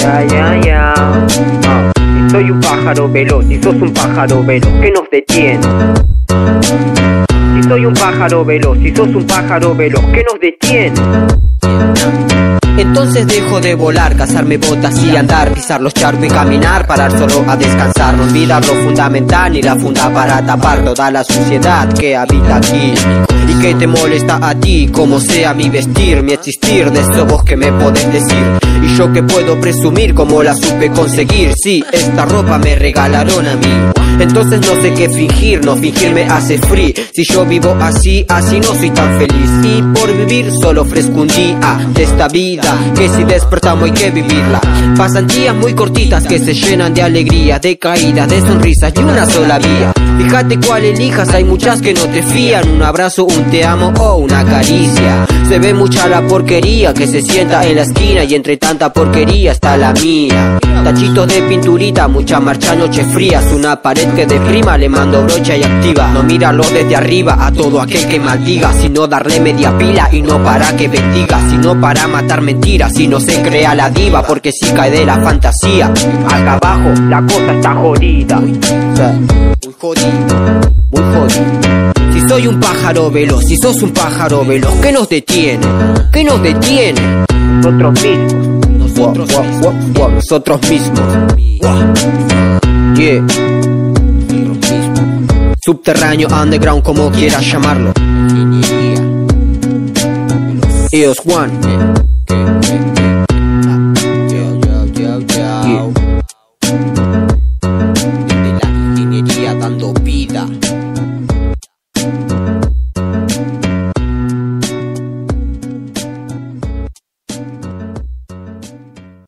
Ya, ya, ya. Ah, soy un pájaro veloz y sos un pájaro veloz que nos detiene. Si soy un pájaro veloz y sos un pájaro veloz que nos detiene. Entonces dejo de volar, cazarme botas y andar, pisar los charcos y caminar, parar solo a descansar, no olvidar lo fundamental ni la funda para tapar toda la suciedad que habita aquí. Y que te molesta a ti, como sea mi vestir, mi existir, de eso vos que me podés decir. Y yo que puedo presumir como la supe conseguir, sí, esta ropa me regalaron a mí. Entonces no sé qué fingir, no fingir me hace free. Si yo vivo así, así no soy tan feliz. Y por vivir solo ofrezco un día de esta vida, que si despertamos hay que vivirla. Pasan días muy cortitas que se llenan de alegría, de caídas, de sonrisas y una sola vía. Fíjate cuál elijas, hay muchas que no te fían. Un abrazo, un te amo o una caricia. Se ve mucha la porquería que se sienta en la esquina y entre tanta porquería está la mía. Tachitos de pinturita, mucha marcha, noches frías, una pared que deprima, le mando brocha y activa. No míralo desde arriba a todo aquel que maldiga, sino darle media pila y no para que bendiga, sino para matar mentiras, si no se crea la diva, porque si cae de la fantasía, acá abajo la cosa está jodida. Jodido, muy jodido. Si soy un pájaro veloz, si sos un pájaro veloz, ¿qué nos detiene? ¿Qué nos detiene? Nosotros mismos. Nosotros mismos. Nosotros mismos. Yeah. Subterráneo, underground, como quieras llamarlo. EOS One. Thank you.